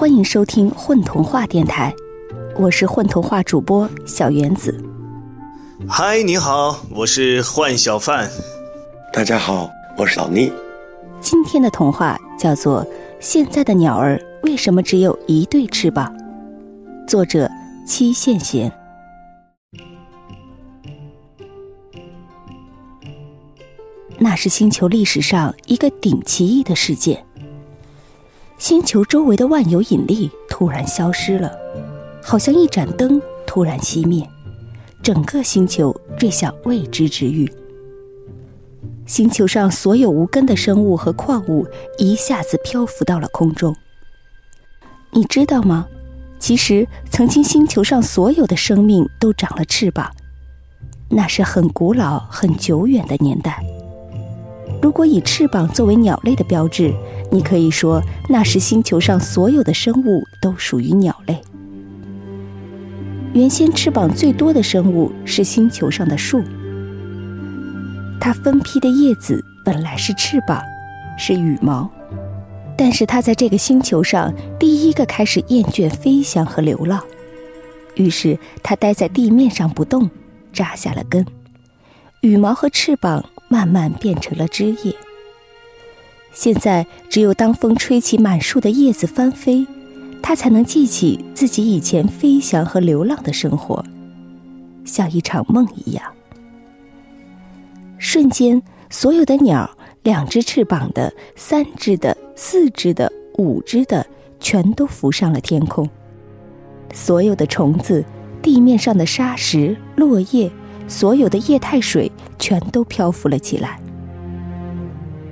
欢迎收听混童话电台，我是混童话主播小原子。嗨，你好，我是幻小范。大家好，我是老聂。今天的童话叫做《现在的鸟儿为什么只有一对翅膀》，作者七线贤。那是星球历史上一个顶奇异的事件。星球周围的万有引力突然消失了，好像一盏灯突然熄灭，整个星球坠向未知之域。星球上所有无根的生物和矿物一下子漂浮到了空中。你知道吗？其实，曾经星球上所有的生命都长了翅膀，那是很古老、很久远的年代。如果以翅膀作为鸟类的标志，你可以说那时星球上所有的生物都属于鸟类。原先翅膀最多的生物是星球上的树，它分披的叶子本来是翅膀，是羽毛，但是它在这个星球上第一个开始厌倦飞翔和流浪，于是它待在地面上不动，扎下了根，羽毛和翅膀。慢慢变成了枝叶。现在，只有当风吹起满树的叶子翻飞，它才能记起自己以前飞翔和流浪的生活，像一场梦一样。瞬间，所有的鸟，两只翅膀的、三只的、四只的、五只的，全都浮上了天空。所有的虫子，地面上的沙石、落叶。所有的液态水全都漂浮了起来，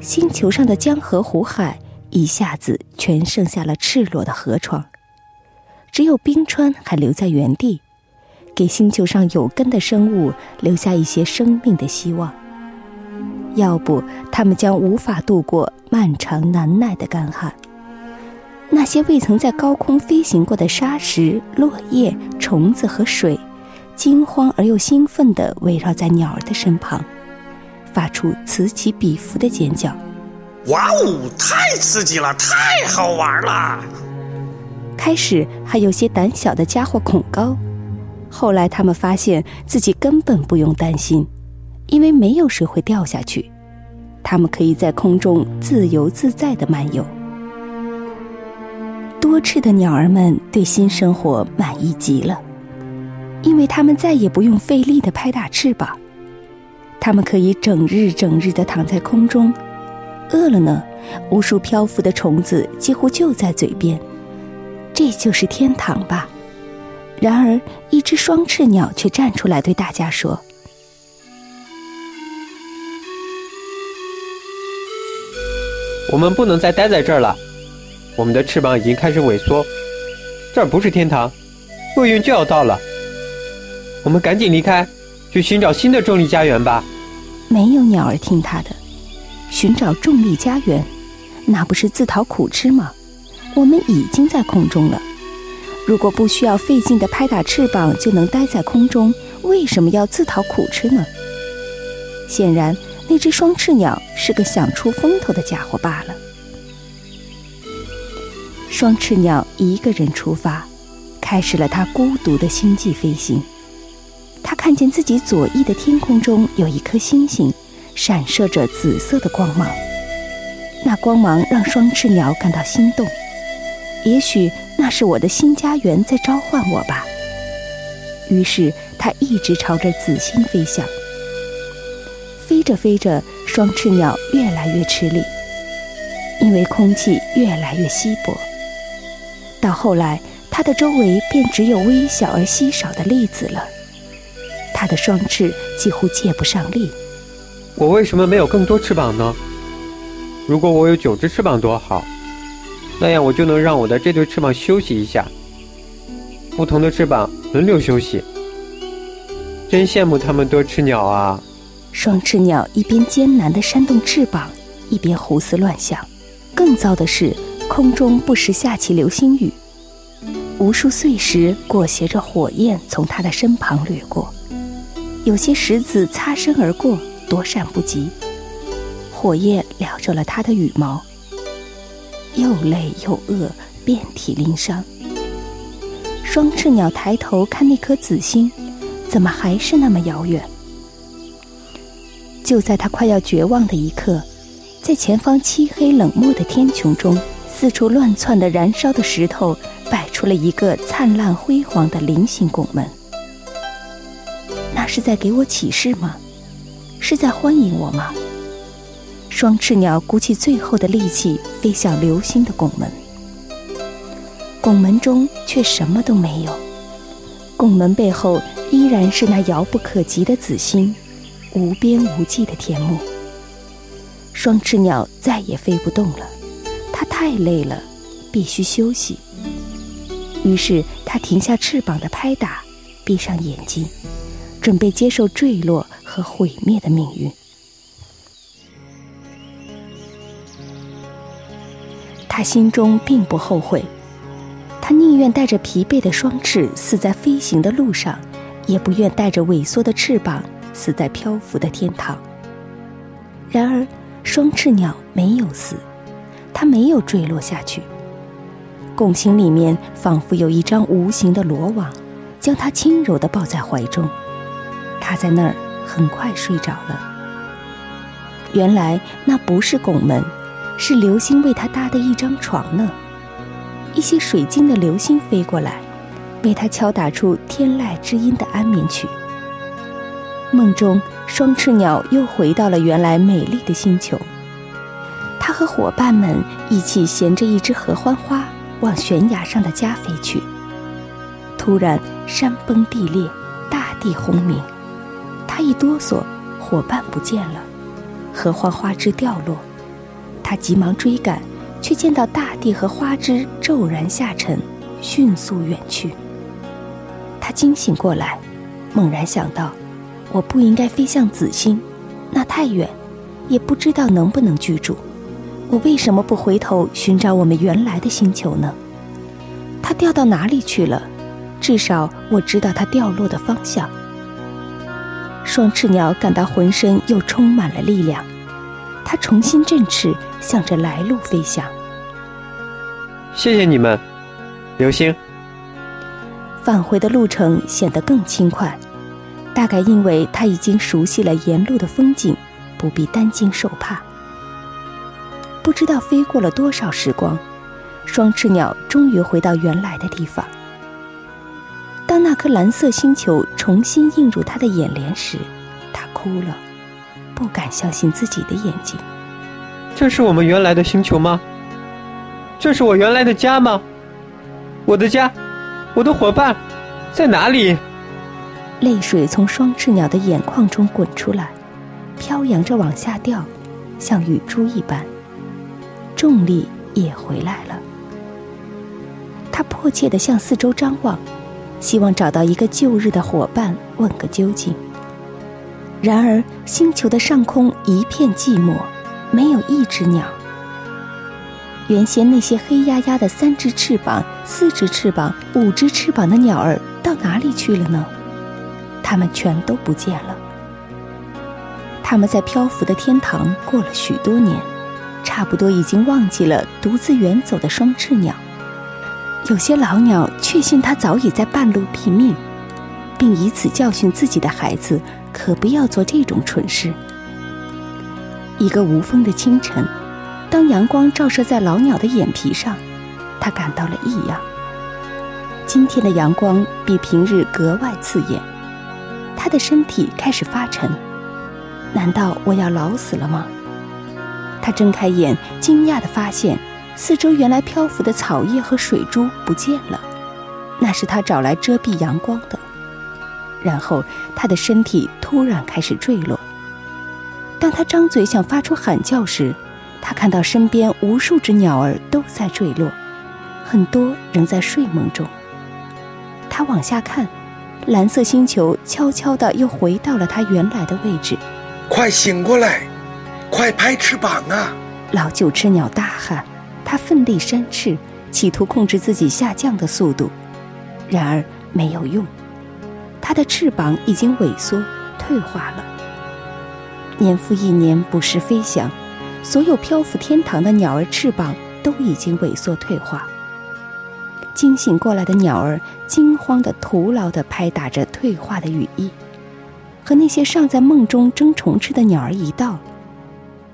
星球上的江河湖海一下子全剩下了赤裸的河床，只有冰川还留在原地，给星球上有根的生物留下一些生命的希望。要不，他们将无法度过漫长难耐的干旱。那些未曾在高空飞行过的沙石、落叶、虫子和水。惊慌而又兴奋地围绕在鸟儿的身旁，发出此起彼伏的尖叫。哇哦，太刺激了，太好玩了！开始还有些胆小的家伙恐高，后来他们发现自己根本不用担心，因为没有谁会掉下去，他们可以在空中自由自在的漫游。多翅的鸟儿们对新生活满意极了。因为他们再也不用费力的拍打翅膀，他们可以整日整日的躺在空中，饿了呢，无数漂浮的虫子几乎就在嘴边，这就是天堂吧。然而，一只双翅鸟却站出来对大家说：“我们不能再待在这儿了，我们的翅膀已经开始萎缩，这儿不是天堂，厄运就要到了。”我们赶紧离开，去寻找新的重力家园吧。没有鸟儿听他的，寻找重力家园，那不是自讨苦吃吗？我们已经在空中了。如果不需要费劲的拍打翅膀就能待在空中，为什么要自讨苦吃呢？显然，那只双翅鸟是个想出风头的家伙罢了。双翅鸟一个人出发，开始了它孤独的星际飞行。他看见自己左翼的天空中有一颗星星，闪射着紫色的光芒。那光芒让双翅鸟感到心动。也许那是我的新家园在召唤我吧。于是它一直朝着紫星飞翔。飞着飞着，双翅鸟越来越吃力，因为空气越来越稀薄。到后来，它的周围便只有微小而稀少的粒子了。它的双翅几乎借不上力。我为什么没有更多翅膀呢？如果我有九只翅膀多好，那样我就能让我的这对翅膀休息一下。不同的翅膀轮流休息。真羡慕它们多翅鸟啊！双翅鸟一边艰难地扇动翅膀，一边胡思乱想。更糟的是，空中不时下起流星雨，无数碎石裹挟着火焰从它的身旁掠过。有些石子擦身而过，躲闪不及。火焰燎着了他的羽毛，又累又饿，遍体鳞伤。双翅鸟抬头看那颗紫星，怎么还是那么遥远？就在他快要绝望的一刻，在前方漆黑冷漠的天穹中，四处乱窜的燃烧的石头摆出了一个灿烂辉煌的菱形拱门。那是在给我启示吗？是在欢迎我吗？双翅鸟鼓起最后的力气飞向流星的拱门，拱门中却什么都没有。拱门背后依然是那遥不可及的紫星，无边无际的天幕。双翅鸟再也飞不动了，它太累了，必须休息。于是它停下翅膀的拍打，闭上眼睛。准备接受坠落和毁灭的命运。他心中并不后悔，他宁愿带着疲惫的双翅死在飞行的路上，也不愿带着萎缩的翅膀死在漂浮的天堂。然而，双翅鸟没有死，它没有坠落下去。拱形里面仿佛有一张无形的罗网，将它轻柔地抱在怀中。他在那儿很快睡着了。原来那不是拱门，是流星为他搭的一张床呢。一些水晶的流星飞过来，为他敲打出天籁之音的安眠曲。梦中，双翅鸟又回到了原来美丽的星球。他和伙伴们一起衔着一只合欢花往悬崖上的家飞去。突然，山崩地裂，大地轰鸣。他一哆嗦，伙伴不见了，荷花花枝掉落，他急忙追赶，却见到大地和花枝骤然下沉，迅速远去。他惊醒过来，猛然想到，我不应该飞向紫星，那太远，也不知道能不能居住。我为什么不回头寻找我们原来的星球呢？它掉到哪里去了？至少我知道它掉落的方向。双翅鸟感到浑身又充满了力量，它重新振翅，向着来路飞翔。谢谢你们，流星。返回的路程显得更轻快，大概因为它已经熟悉了沿路的风景，不必担惊受怕。不知道飞过了多少时光，双翅鸟终于回到原来的地方。颗蓝色星球重新映入他的眼帘时，他哭了，不敢相信自己的眼睛。这是我们原来的星球吗？这是我原来的家吗？我的家，我的伙伴，在哪里？泪水从双翅鸟的眼眶中滚出来，飘扬着往下掉，像雨珠一般。重力也回来了。他迫切地向四周张望。希望找到一个旧日的伙伴，问个究竟。然而，星球的上空一片寂寞，没有一只鸟。原先那些黑压压的三只翅膀、四只翅膀、五只翅膀的鸟儿到哪里去了呢？它们全都不见了。他们在漂浮的天堂过了许多年，差不多已经忘记了独自远走的双翅鸟。有些老鸟确信他早已在半路毙命，并以此教训自己的孩子，可不要做这种蠢事。一个无风的清晨，当阳光照射在老鸟的眼皮上，它感到了异样。今天的阳光比平日格外刺眼，它的身体开始发沉。难道我要老死了吗？他睁开眼，惊讶地发现。四周原来漂浮的草叶和水珠不见了，那是他找来遮蔽阳光的。然后他的身体突然开始坠落。当他张嘴想发出喊叫时，他看到身边无数只鸟儿都在坠落，很多仍在睡梦中。他往下看，蓝色星球悄悄地又回到了它原来的位置。快醒过来，快拍翅膀啊！老九翅鸟大喊。他奋力扇翅，企图控制自己下降的速度，然而没有用。他的翅膀已经萎缩退化了。年复一年不时飞翔，所有漂浮天堂的鸟儿翅膀都已经萎缩退化。惊醒过来的鸟儿惊慌的、徒劳的拍打着退化的羽翼，和那些尚在梦中争虫吃的鸟儿一道，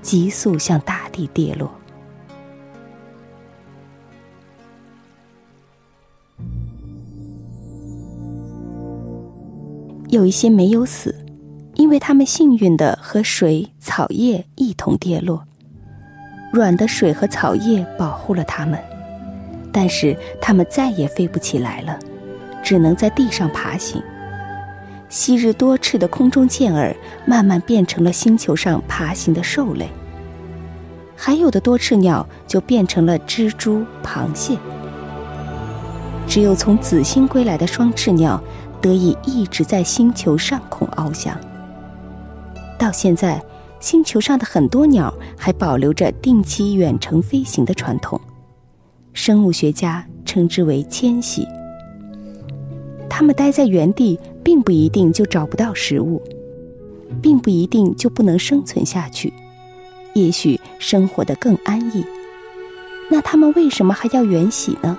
急速向大地跌落。有一些没有死，因为它们幸运的和水、草叶一同跌落。软的水和草叶保护了它们，但是它们再也飞不起来了，只能在地上爬行。昔日多翅的空中健儿慢慢变成了星球上爬行的兽类，还有的多翅鸟就变成了蜘蛛、螃蟹。只有从紫星归来的双翅鸟。得以一直在星球上空翱翔。到现在，星球上的很多鸟还保留着定期远程飞行的传统，生物学家称之为迁徙。它们待在原地，并不一定就找不到食物，并不一定就不能生存下去，也许生活得更安逸。那它们为什么还要远徙呢？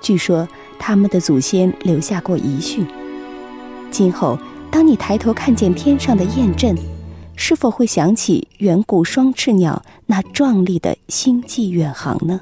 据说。他们的祖先留下过遗训。今后，当你抬头看见天上的雁阵，是否会想起远古双翅鸟那壮丽的星际远航呢？